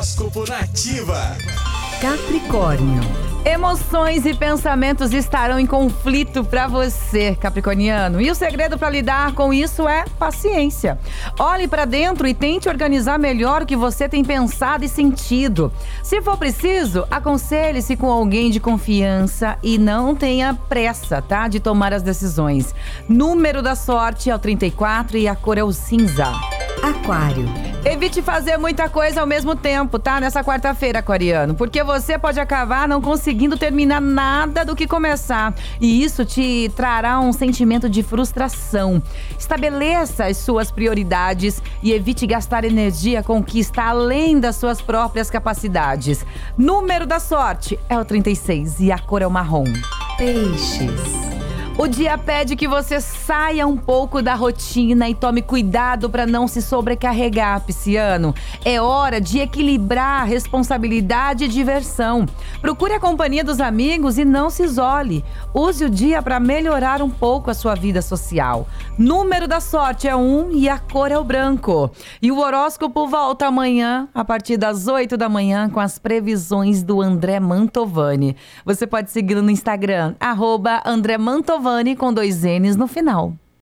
Horóscopo Nativa. Capricórnio. Emoções e pensamentos estarão em conflito para você, Capricorniano. E o segredo para lidar com isso é paciência. Olhe para dentro e tente organizar melhor o que você tem pensado e sentido. Se for preciso, aconselhe-se com alguém de confiança e não tenha pressa, tá? De tomar as decisões. Número da sorte é o 34 e a cor é o cinza. Aquário. Evite fazer muita coisa ao mesmo tempo, tá? Nessa quarta-feira, aquariano. Porque você pode acabar não conseguindo terminar nada do que começar. E isso te trará um sentimento de frustração. Estabeleça as suas prioridades e evite gastar energia com o que está além das suas próprias capacidades. Número da sorte é o 36 e a cor é o marrom. Peixes. O dia pede que você saia um pouco da rotina e tome cuidado para não se sobrecarregar, pisciano. É hora de equilibrar responsabilidade e diversão. Procure a companhia dos amigos e não se isole. Use o dia para melhorar um pouco a sua vida social. Número da sorte é um e a cor é o branco. E o horóscopo volta amanhã, a partir das 8 da manhã, com as previsões do André Mantovani. Você pode segui-lo no Instagram, arroba André Mantovani com dois N's no final.